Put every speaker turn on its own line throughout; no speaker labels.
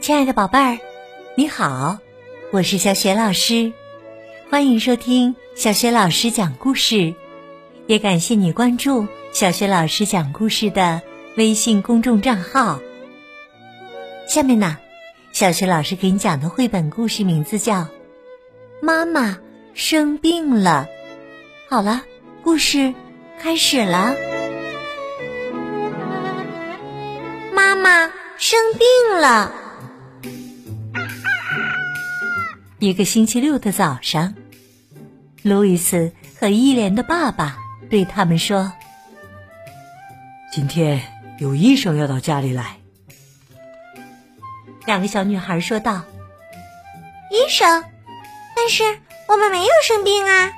亲爱的宝贝儿，你好，我是小雪老师，欢迎收听小雪老师讲故事，也感谢你关注小雪老师讲故事的微信公众账号。下面呢，小雪老师给你讲的绘本故事名字叫《妈妈生病了》。好了，故事开始了。
妈妈生病了。
一个星期六的早上，路易斯和伊莲的爸爸对他们说：“
今天有医生要到家里来。”
两个小女孩说道：“
医生，但是我们没有生病啊。”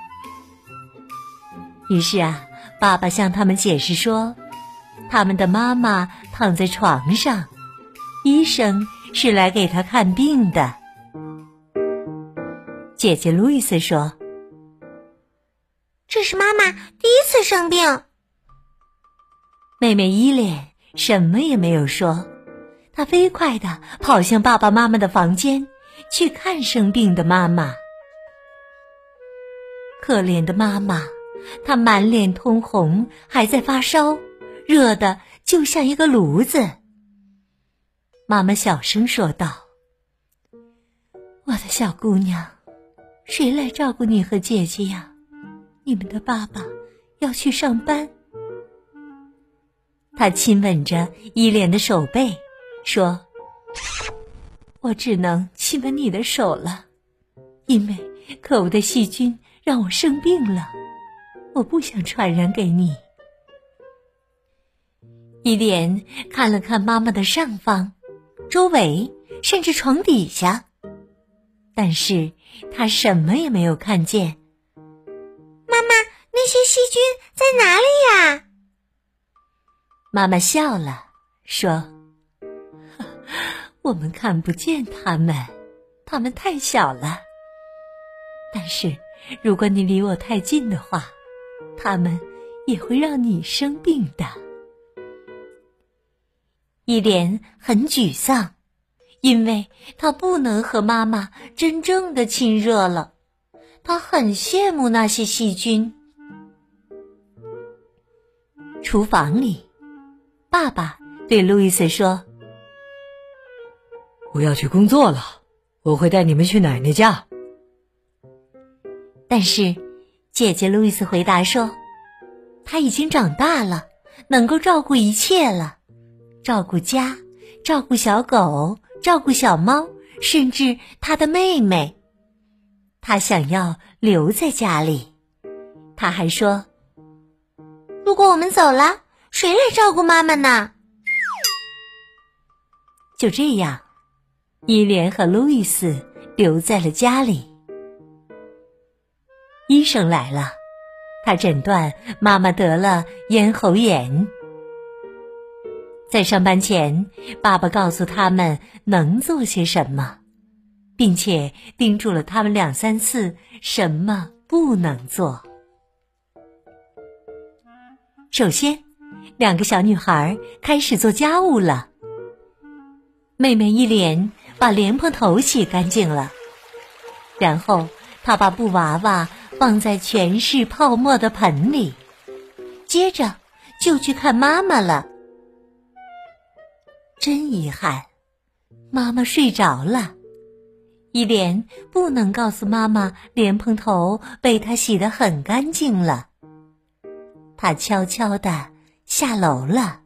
于是啊，爸爸向他们解释说：“他们的妈妈躺在床上，医生是来给她看病的。”姐姐路易斯说：“
这是妈妈第一次生病。”
妹妹伊莲什么也没有说，她飞快的跑向爸爸妈妈的房间去看生病的妈妈。可怜的妈妈，她满脸通红，还在发烧，热的就像一个炉子。妈妈小声说道：“我的小姑娘。”谁来照顾你和姐姐呀？你们的爸爸要去上班。他亲吻着伊莲的手背，说：“我只能亲吻你的手了，因为可恶的细菌让我生病了，我不想传染给你。”伊莲看了看妈妈的上方、周围，甚至床底下。但是他什么也没有看见。
妈妈，那些细菌在哪里呀？
妈妈笑了，说：“我们看不见它们，它们太小了。但是如果你离我太近的话，它们也会让你生病的。”伊莲很沮丧。因为他不能和妈妈真正的亲热了，他很羡慕那些细菌。厨房里，爸爸对路易斯说：“
我要去工作了，我会带你们去奶奶家。”
但是，姐姐路易斯回答说：“他已经长大了，能够照顾一切了，照顾家，照顾小狗。”照顾小猫，甚至他的妹妹，他想要留在家里。他还说：“
如果我们走了，谁来照顾妈妈呢？”
就这样，伊莲和路易斯留在了家里。医生来了，他诊断妈妈得了咽喉炎。在上班前，爸爸告诉他们能做些什么，并且叮嘱了他们两三次什么不能做。首先，两个小女孩开始做家务了。妹妹一莲把莲蓬头洗干净了，然后她把布娃娃放在全是泡沫的盆里，接着就去看妈妈了。真遗憾，妈妈睡着了。伊莲不能告诉妈妈莲蓬头被她洗得很干净了。她悄悄的下楼了。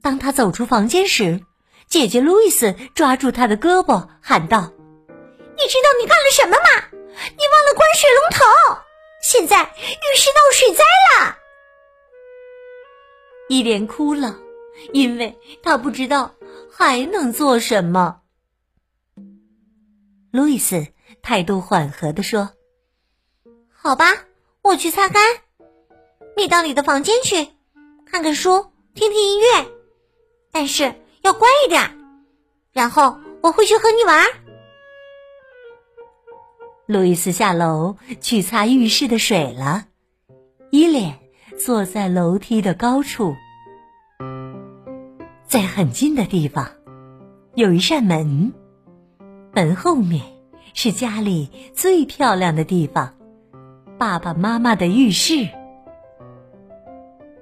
当他走出房间时，姐姐路易斯抓住他的胳膊，喊道：“
你知道你干了什么吗？你忘了关水龙头，现在浴室闹水灾了。”
伊莲哭了。因为他不知道还能做什么。路易斯态度缓和地说：“
好吧，我去擦干。你到你的房间去，看看书，听听音乐，但是要乖一点。然后我会去和你玩。”
路易斯下楼去擦浴室的水了。伊莲坐在楼梯的高处。在很近的地方，有一扇门，门后面是家里最漂亮的地方——爸爸妈妈的浴室。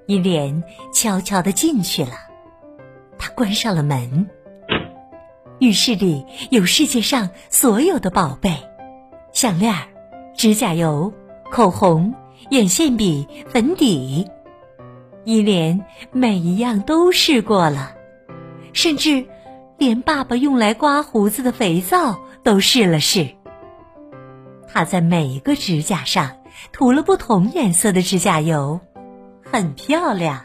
伊莲悄悄的进去了，他关上了门。浴室里有世界上所有的宝贝：项链、指甲油、口红、眼线笔、粉底。伊莲每一样都试过了，甚至连爸爸用来刮胡子的肥皂都试了试。他在每一个指甲上涂了不同颜色的指甲油。很漂亮。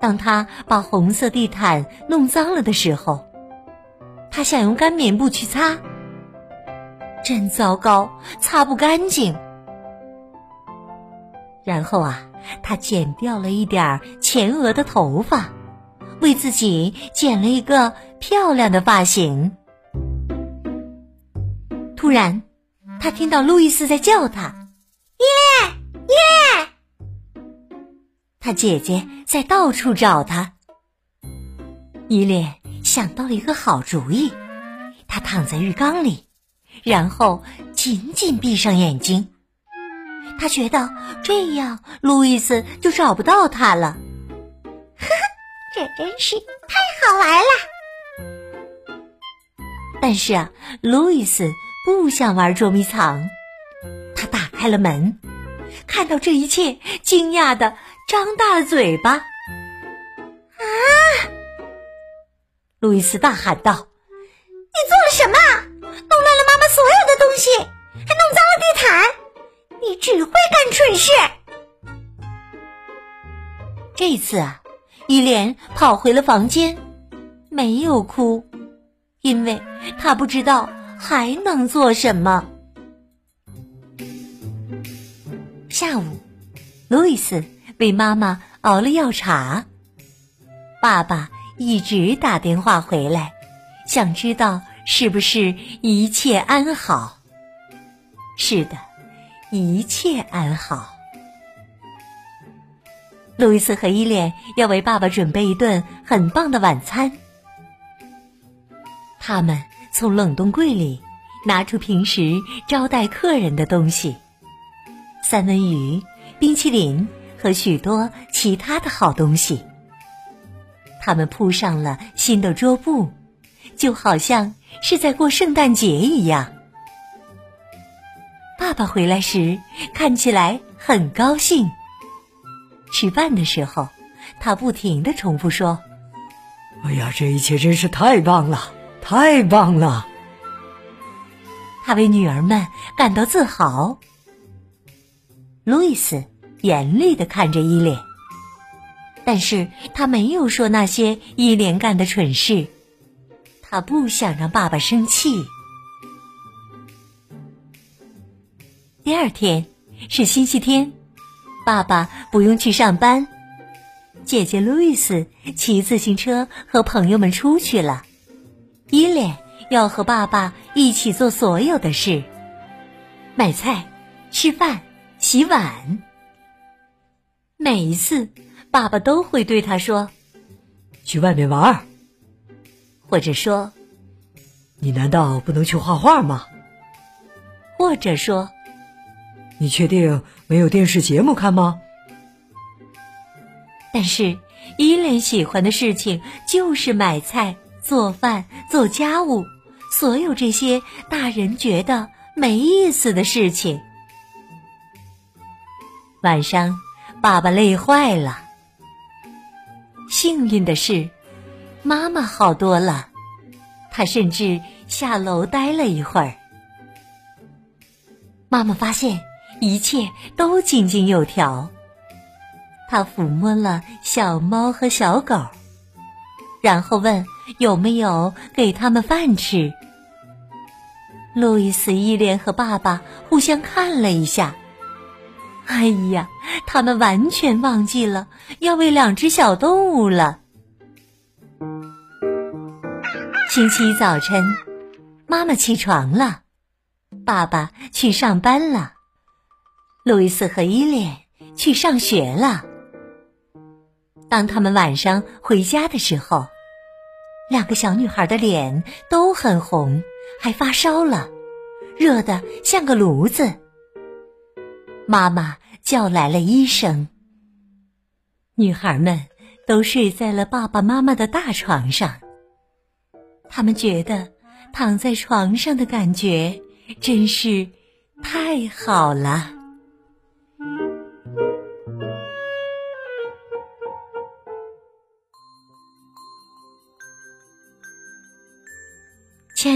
当他把红色地毯弄脏了的时候，他想用干棉布去擦，真糟糕，擦不干净。然后啊，他剪掉了一点儿前额的头发，为自己剪了一个漂亮的发型。突然，他听到路易斯在叫他：“
耶！”耶！
他姐姐在到处找他。伊莲想到了一个好主意，他躺在浴缸里，然后紧紧闭上眼睛。他觉得这样路易斯就找不到他了。
呵呵，这真是太好玩了。
但是啊，路易斯不想玩捉迷藏。他打开了门。看到这一切，惊讶的张大了嘴巴。
啊！
路易斯大喊道：“
你做了什么？弄乱了妈妈所有的东西，还弄脏了地毯！你只会干蠢事！”
这次啊，伊莲跑回了房间，没有哭，因为她不知道还能做什么。下午，路易斯为妈妈熬了药茶。爸爸一直打电话回来，想知道是不是一切安好。是的，一切安好。路易斯和伊莲要为爸爸准备一顿很棒的晚餐。他们从冷冻柜里拿出平时招待客人的东西。三文鱼、冰淇淋和许多其他的好东西。他们铺上了新的桌布，就好像是在过圣诞节一样。爸爸回来时看起来很高兴。吃饭的时候，他不停的重复说：“
哎呀，这一切真是太棒了，太棒了！”
他为女儿们感到自豪。路易斯严厉的看着伊莲，但是他没有说那些伊莲干的蠢事，他不想让爸爸生气。第二天是星期天，爸爸不用去上班，姐姐路易斯骑自行车和朋友们出去了，伊莲要和爸爸一起做所有的事：买菜、吃饭。洗碗。每一次，爸爸都会对他说：“
去外面玩。”
或者说：“
你难道不能去画画吗？”
或者说：“
你确定没有电视节目看吗？”
但是，伊莲喜欢的事情就是买菜、做饭、做家务，所有这些大人觉得没意思的事情。晚上，爸爸累坏了。幸运的是，妈妈好多了，她甚至下楼待了一会儿。妈妈发现一切都井井有条，他抚摸了小猫和小狗，然后问有没有给他们饭吃。路易斯、伊莲和爸爸互相看了一下。哎呀，他们完全忘记了要喂两只小动物了。星期一早晨，妈妈起床了，爸爸去上班了，路易斯和伊莲去上学了。当他们晚上回家的时候，两个小女孩的脸都很红，还发烧了，热得像个炉子。妈妈叫来了医生。女孩们都睡在了爸爸妈妈的大床上。他们觉得躺在床上的感觉真是太好了。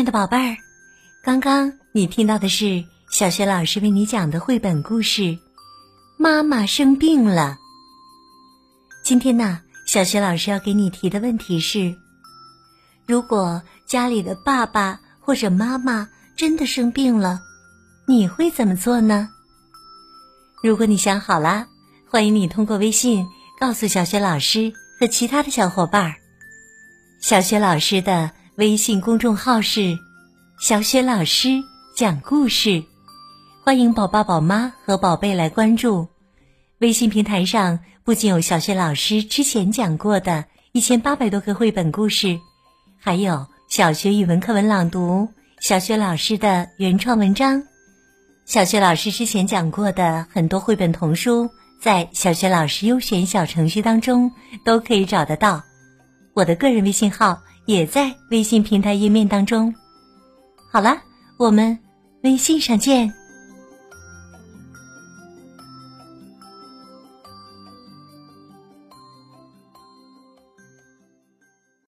的宝贝儿，刚刚你听到的是小学老师为你讲的绘本故事《妈妈生病了》。今天呢，小学老师要给你提的问题是：如果家里的爸爸或者妈妈真的生病了，你会怎么做呢？如果你想好了，欢迎你通过微信告诉小学老师和其他的小伙伴儿。小学老师的。微信公众号是“小雪老师讲故事”，欢迎宝爸宝妈和宝贝来关注。微信平台上不仅有小雪老师之前讲过的一千八百多个绘本故事，还有小学语文课文朗读、小学老师的原创文章。小学老师之前讲过的很多绘本童书，在小学老师优选小程序当中都可以找得到。我的个人微信号。也在微信平台页面当中。好了，我们微信上见。